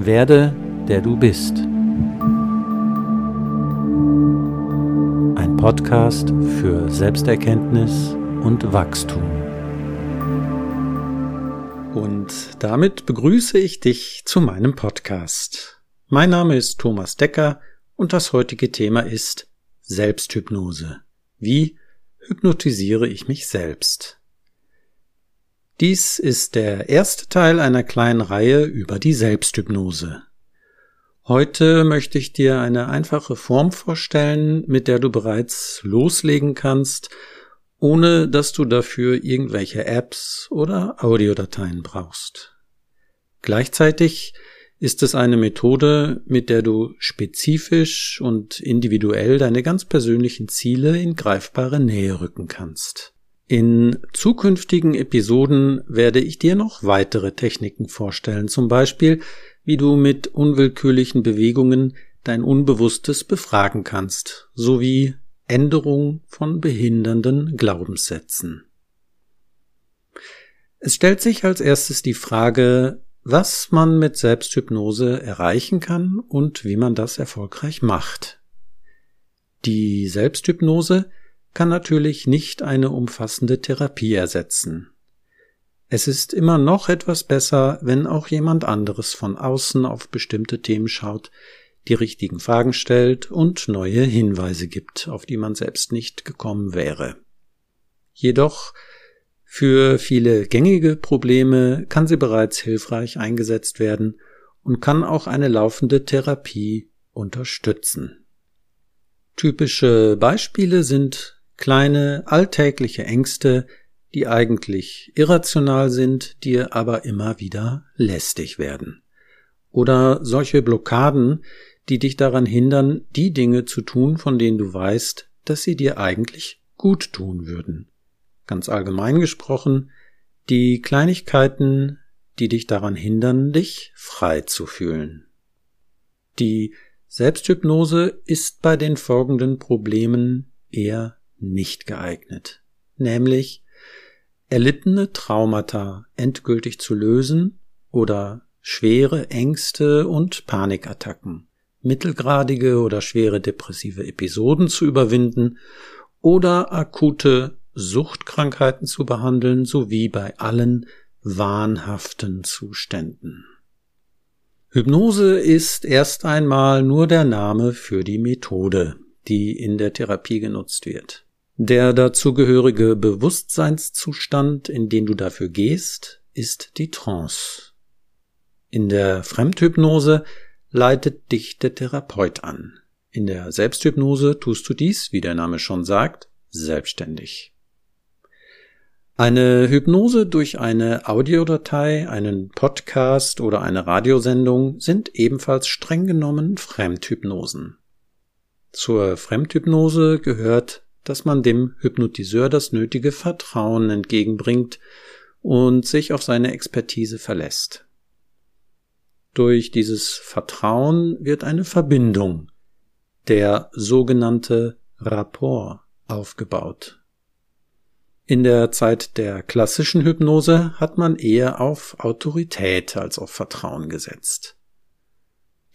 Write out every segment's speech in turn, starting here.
Werde, der du bist. Ein Podcast für Selbsterkenntnis und Wachstum. Und damit begrüße ich dich zu meinem Podcast. Mein Name ist Thomas Decker und das heutige Thema ist Selbsthypnose. Wie hypnotisiere ich mich selbst? Dies ist der erste Teil einer kleinen Reihe über die Selbsthypnose. Heute möchte ich dir eine einfache Form vorstellen, mit der du bereits loslegen kannst, ohne dass du dafür irgendwelche Apps oder Audiodateien brauchst. Gleichzeitig ist es eine Methode, mit der du spezifisch und individuell deine ganz persönlichen Ziele in greifbare Nähe rücken kannst. In zukünftigen Episoden werde ich dir noch weitere Techniken vorstellen, zum Beispiel, wie du mit unwillkürlichen Bewegungen dein Unbewusstes befragen kannst, sowie Änderung von behindernden Glaubenssätzen. Es stellt sich als erstes die Frage, was man mit Selbsthypnose erreichen kann und wie man das erfolgreich macht. Die Selbsthypnose kann natürlich nicht eine umfassende Therapie ersetzen. Es ist immer noch etwas besser, wenn auch jemand anderes von außen auf bestimmte Themen schaut, die richtigen Fragen stellt und neue Hinweise gibt, auf die man selbst nicht gekommen wäre. Jedoch für viele gängige Probleme kann sie bereits hilfreich eingesetzt werden und kann auch eine laufende Therapie unterstützen. Typische Beispiele sind kleine alltägliche Ängste, die eigentlich irrational sind, dir aber immer wieder lästig werden. Oder solche Blockaden, die dich daran hindern, die Dinge zu tun, von denen du weißt, dass sie dir eigentlich gut tun würden. Ganz allgemein gesprochen, die Kleinigkeiten, die dich daran hindern, dich frei zu fühlen. Die Selbsthypnose ist bei den folgenden Problemen eher nicht geeignet, nämlich erlittene Traumata endgültig zu lösen oder schwere Ängste und Panikattacken, mittelgradige oder schwere depressive Episoden zu überwinden oder akute Suchtkrankheiten zu behandeln sowie bei allen wahnhaften Zuständen. Hypnose ist erst einmal nur der Name für die Methode, die in der Therapie genutzt wird. Der dazugehörige Bewusstseinszustand, in den du dafür gehst, ist die Trance. In der Fremdhypnose leitet dich der Therapeut an. In der Selbsthypnose tust du dies, wie der Name schon sagt, selbstständig. Eine Hypnose durch eine Audiodatei, einen Podcast oder eine Radiosendung sind ebenfalls streng genommen Fremdhypnosen. Zur Fremdhypnose gehört dass man dem Hypnotiseur das nötige Vertrauen entgegenbringt und sich auf seine Expertise verlässt. Durch dieses Vertrauen wird eine Verbindung, der sogenannte Rapport, aufgebaut. In der Zeit der klassischen Hypnose hat man eher auf Autorität als auf Vertrauen gesetzt.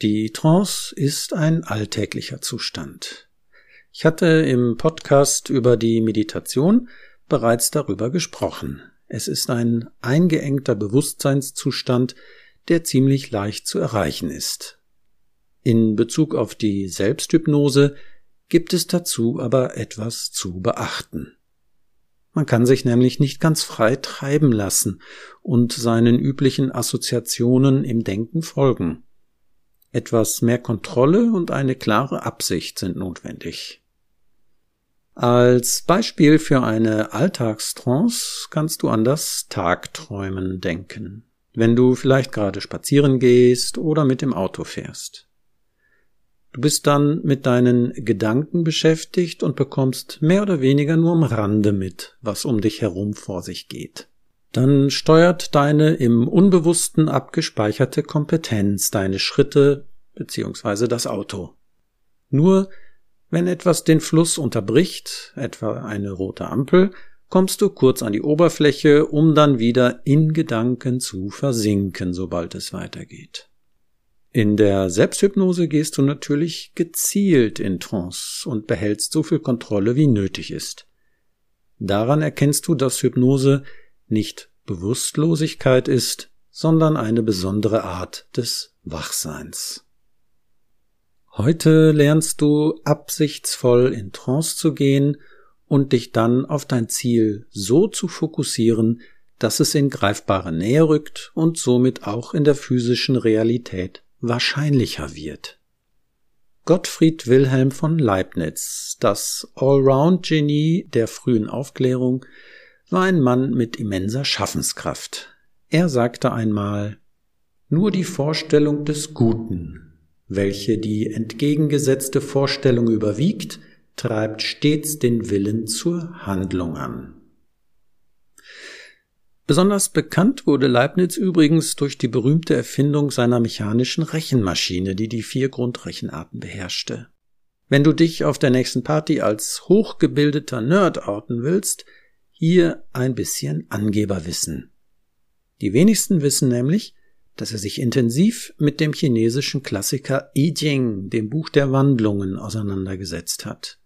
Die Trance ist ein alltäglicher Zustand. Ich hatte im Podcast über die Meditation bereits darüber gesprochen. Es ist ein eingeengter Bewusstseinszustand, der ziemlich leicht zu erreichen ist. In Bezug auf die Selbsthypnose gibt es dazu aber etwas zu beachten. Man kann sich nämlich nicht ganz frei treiben lassen und seinen üblichen Assoziationen im Denken folgen. Etwas mehr Kontrolle und eine klare Absicht sind notwendig. Als Beispiel für eine Alltagstrance kannst du an das Tagträumen denken, wenn du vielleicht gerade spazieren gehst oder mit dem Auto fährst. Du bist dann mit deinen Gedanken beschäftigt und bekommst mehr oder weniger nur am Rande mit, was um dich herum vor sich geht. Dann steuert deine im Unbewussten abgespeicherte Kompetenz deine Schritte bzw. das Auto. Nur wenn etwas den Fluss unterbricht, etwa eine rote Ampel, kommst du kurz an die Oberfläche, um dann wieder in Gedanken zu versinken, sobald es weitergeht. In der Selbsthypnose gehst du natürlich gezielt in Trance und behältst so viel Kontrolle, wie nötig ist. Daran erkennst du, dass Hypnose nicht Bewusstlosigkeit ist, sondern eine besondere Art des Wachseins. Heute lernst du absichtsvoll in Trance zu gehen und dich dann auf dein Ziel so zu fokussieren, dass es in greifbare Nähe rückt und somit auch in der physischen Realität wahrscheinlicher wird. Gottfried Wilhelm von Leibniz, das Allround-Genie der frühen Aufklärung, war ein Mann mit immenser Schaffenskraft. Er sagte einmal Nur die Vorstellung des Guten, welche die entgegengesetzte Vorstellung überwiegt, treibt stets den Willen zur Handlung an. Besonders bekannt wurde Leibniz übrigens durch die berühmte Erfindung seiner mechanischen Rechenmaschine, die die vier Grundrechenarten beherrschte. Wenn du dich auf der nächsten Party als hochgebildeter Nerd outen willst, hier ein bisschen Angeberwissen. Die wenigsten wissen nämlich, dass er sich intensiv mit dem chinesischen Klassiker I Ching, dem Buch der Wandlungen, auseinandergesetzt hat.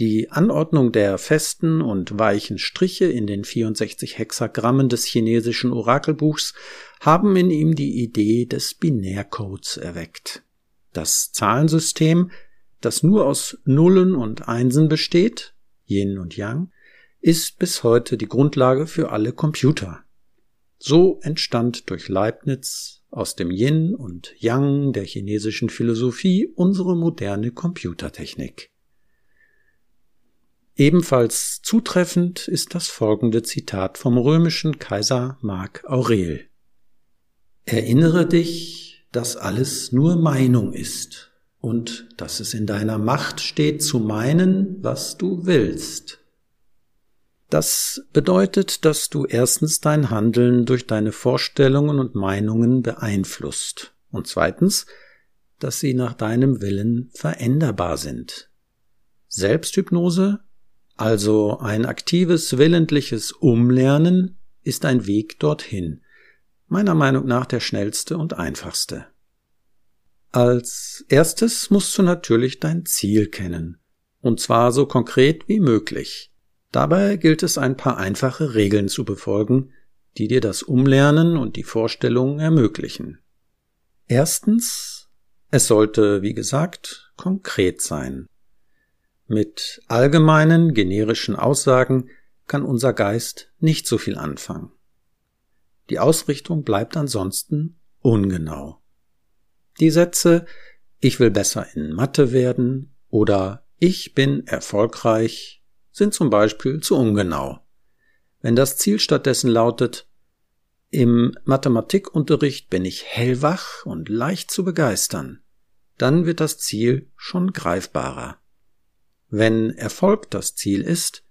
Die Anordnung der festen und weichen Striche in den 64 Hexagrammen des chinesischen Orakelbuchs haben in ihm die Idee des Binärcodes erweckt. Das Zahlensystem, das nur aus Nullen und Einsen besteht, Yin und Yang, ist bis heute die Grundlage für alle Computer. So entstand durch Leibniz aus dem Yin und Yang der chinesischen Philosophie unsere moderne Computertechnik. Ebenfalls zutreffend ist das folgende Zitat vom römischen Kaiser Mark Aurel. Erinnere dich, dass alles nur Meinung ist und dass es in deiner Macht steht zu meinen, was du willst. Das bedeutet, dass du erstens dein Handeln durch deine Vorstellungen und Meinungen beeinflusst und zweitens, dass sie nach deinem Willen veränderbar sind. Selbsthypnose also ein aktives willentliches Umlernen ist ein Weg dorthin, meiner Meinung nach der schnellste und einfachste. Als erstes musst du natürlich dein Ziel kennen, und zwar so konkret wie möglich. Dabei gilt es ein paar einfache Regeln zu befolgen, die dir das Umlernen und die Vorstellung ermöglichen. Erstens, es sollte, wie gesagt, konkret sein. Mit allgemeinen, generischen Aussagen kann unser Geist nicht so viel anfangen. Die Ausrichtung bleibt ansonsten ungenau. Die Sätze Ich will besser in Mathe werden oder Ich bin erfolgreich sind zum Beispiel zu ungenau. Wenn das Ziel stattdessen lautet Im Mathematikunterricht bin ich hellwach und leicht zu begeistern, dann wird das Ziel schon greifbarer. Wenn Erfolg das Ziel ist,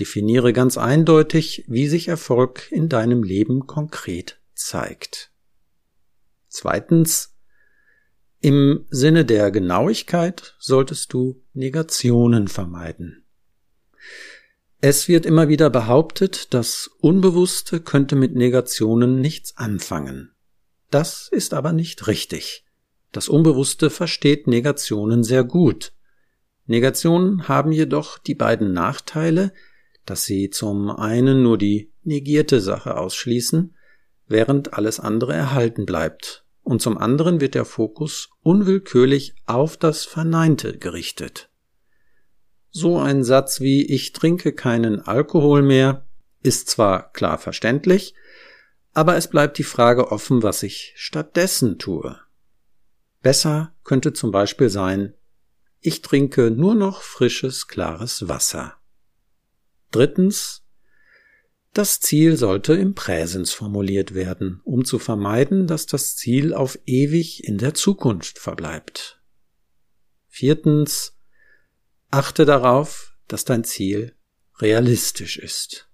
definiere ganz eindeutig, wie sich Erfolg in deinem Leben konkret zeigt. Zweitens, im Sinne der Genauigkeit solltest du Negationen vermeiden. Es wird immer wieder behauptet, das Unbewusste könnte mit Negationen nichts anfangen. Das ist aber nicht richtig. Das Unbewusste versteht Negationen sehr gut Negationen haben jedoch die beiden Nachteile, dass sie zum einen nur die negierte Sache ausschließen, während alles andere erhalten bleibt, und zum anderen wird der Fokus unwillkürlich auf das Verneinte gerichtet. So ein Satz wie Ich trinke keinen Alkohol mehr ist zwar klar verständlich, aber es bleibt die Frage offen, was ich stattdessen tue. Besser könnte zum Beispiel sein, ich trinke nur noch frisches, klares Wasser. Drittens. Das Ziel sollte im Präsens formuliert werden, um zu vermeiden, dass das Ziel auf ewig in der Zukunft verbleibt. Viertens. Achte darauf, dass dein Ziel realistisch ist.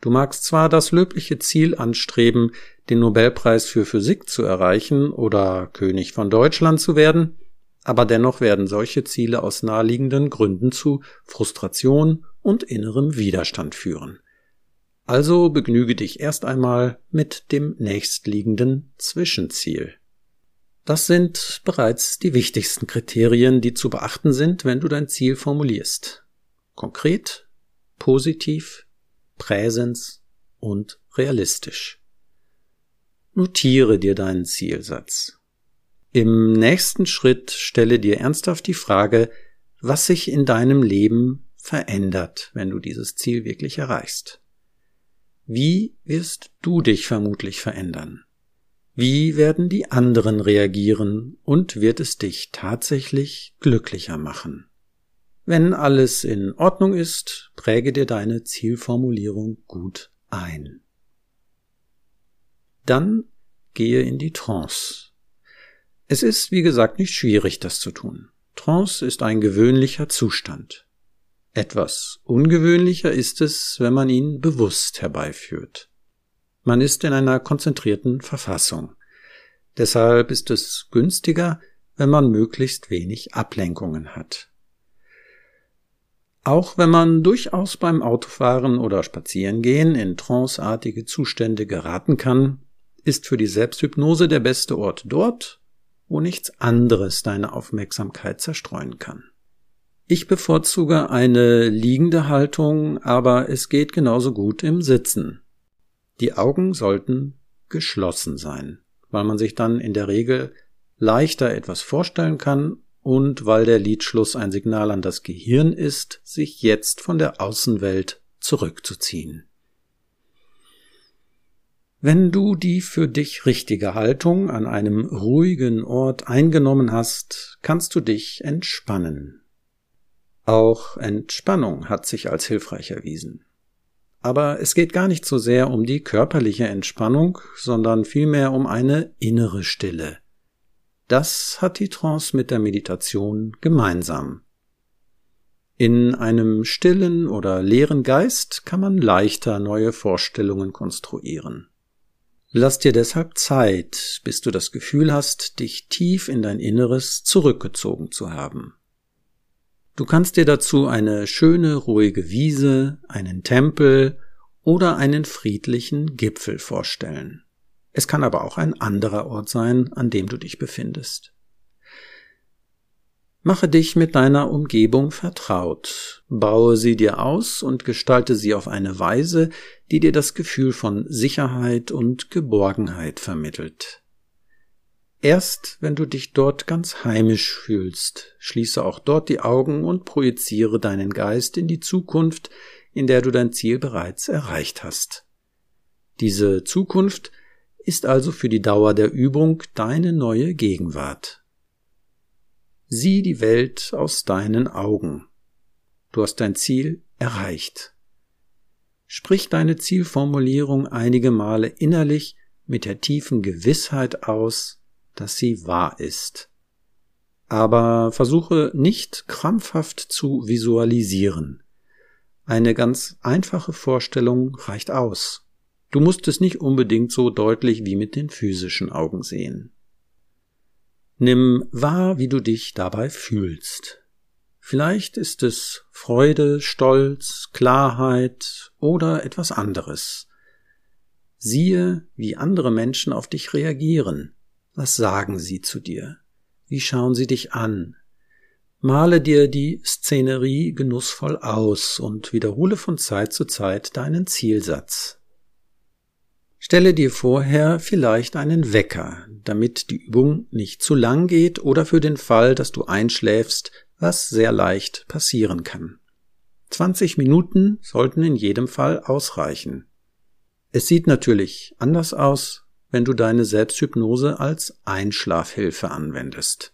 Du magst zwar das löbliche Ziel anstreben, den Nobelpreis für Physik zu erreichen oder König von Deutschland zu werden, aber dennoch werden solche Ziele aus naheliegenden Gründen zu Frustration und innerem Widerstand führen. Also begnüge dich erst einmal mit dem nächstliegenden Zwischenziel. Das sind bereits die wichtigsten Kriterien, die zu beachten sind, wenn du dein Ziel formulierst. Konkret, positiv, Präsens und realistisch. Notiere dir deinen Zielsatz. Im nächsten Schritt stelle dir ernsthaft die Frage, was sich in deinem Leben verändert, wenn du dieses Ziel wirklich erreichst. Wie wirst du dich vermutlich verändern? Wie werden die anderen reagieren und wird es dich tatsächlich glücklicher machen? Wenn alles in Ordnung ist, präge dir deine Zielformulierung gut ein. Dann gehe in die Trance. Es ist, wie gesagt, nicht schwierig, das zu tun. Trance ist ein gewöhnlicher Zustand. Etwas ungewöhnlicher ist es, wenn man ihn bewusst herbeiführt. Man ist in einer konzentrierten Verfassung. Deshalb ist es günstiger, wenn man möglichst wenig Ablenkungen hat. Auch wenn man durchaus beim Autofahren oder Spazierengehen in tranceartige Zustände geraten kann, ist für die Selbsthypnose der beste Ort dort, wo nichts anderes deine Aufmerksamkeit zerstreuen kann. Ich bevorzuge eine liegende Haltung, aber es geht genauso gut im Sitzen. Die Augen sollten geschlossen sein, weil man sich dann in der Regel leichter etwas vorstellen kann und weil der Liedschluss ein Signal an das Gehirn ist, sich jetzt von der Außenwelt zurückzuziehen. Wenn du die für dich richtige Haltung an einem ruhigen Ort eingenommen hast, kannst du dich entspannen. Auch Entspannung hat sich als hilfreich erwiesen. Aber es geht gar nicht so sehr um die körperliche Entspannung, sondern vielmehr um eine innere Stille. Das hat die Trance mit der Meditation gemeinsam. In einem stillen oder leeren Geist kann man leichter neue Vorstellungen konstruieren. Lass dir deshalb Zeit, bis du das Gefühl hast, dich tief in dein Inneres zurückgezogen zu haben. Du kannst dir dazu eine schöne, ruhige Wiese, einen Tempel oder einen friedlichen Gipfel vorstellen. Es kann aber auch ein anderer Ort sein, an dem du dich befindest. Mache dich mit deiner Umgebung vertraut, baue sie dir aus und gestalte sie auf eine Weise, die dir das Gefühl von Sicherheit und Geborgenheit vermittelt. Erst wenn du dich dort ganz heimisch fühlst, schließe auch dort die Augen und projiziere deinen Geist in die Zukunft, in der du dein Ziel bereits erreicht hast. Diese Zukunft ist also für die Dauer der Übung deine neue Gegenwart. Sieh die Welt aus deinen Augen. Du hast dein Ziel erreicht. Sprich deine Zielformulierung einige Male innerlich mit der tiefen Gewissheit aus, dass sie wahr ist. Aber versuche nicht krampfhaft zu visualisieren. Eine ganz einfache Vorstellung reicht aus. Du musst es nicht unbedingt so deutlich wie mit den physischen Augen sehen. Nimm wahr, wie du dich dabei fühlst. Vielleicht ist es Freude, Stolz, Klarheit oder etwas anderes. Siehe, wie andere Menschen auf dich reagieren. Was sagen sie zu dir? Wie schauen sie dich an? Male dir die Szenerie genussvoll aus und wiederhole von Zeit zu Zeit deinen Zielsatz. Stelle dir vorher vielleicht einen Wecker, damit die Übung nicht zu lang geht oder für den Fall, dass du einschläfst, was sehr leicht passieren kann. 20 Minuten sollten in jedem Fall ausreichen. Es sieht natürlich anders aus, wenn du deine Selbsthypnose als Einschlafhilfe anwendest.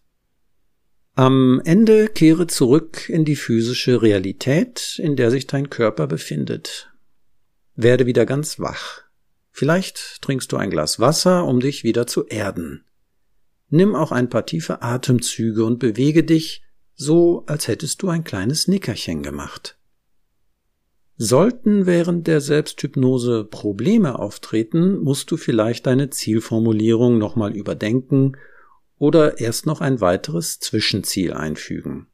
Am Ende kehre zurück in die physische Realität, in der sich dein Körper befindet. Werde wieder ganz wach. Vielleicht trinkst du ein Glas Wasser, um dich wieder zu erden. Nimm auch ein paar tiefe Atemzüge und bewege dich so, als hättest du ein kleines Nickerchen gemacht. Sollten während der Selbsthypnose Probleme auftreten, musst du vielleicht deine Zielformulierung nochmal überdenken oder erst noch ein weiteres Zwischenziel einfügen.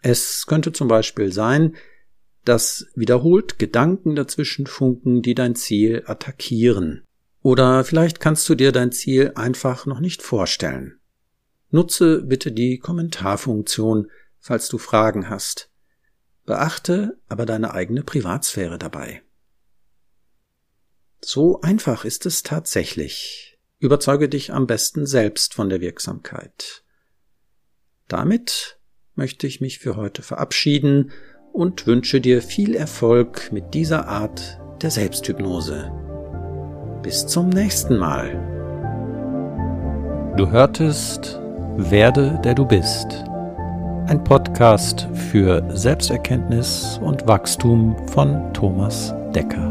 Es könnte zum Beispiel sein, dass wiederholt Gedanken dazwischen funken, die dein Ziel attackieren. Oder vielleicht kannst du dir dein Ziel einfach noch nicht vorstellen. Nutze bitte die Kommentarfunktion, falls du Fragen hast. Beachte aber deine eigene Privatsphäre dabei. So einfach ist es tatsächlich. Überzeuge dich am besten selbst von der Wirksamkeit. Damit möchte ich mich für heute verabschieden und wünsche dir viel Erfolg mit dieser Art der Selbsthypnose. Bis zum nächsten Mal. Du hörtest Werde der du bist. Ein Podcast für Selbsterkenntnis und Wachstum von Thomas Decker.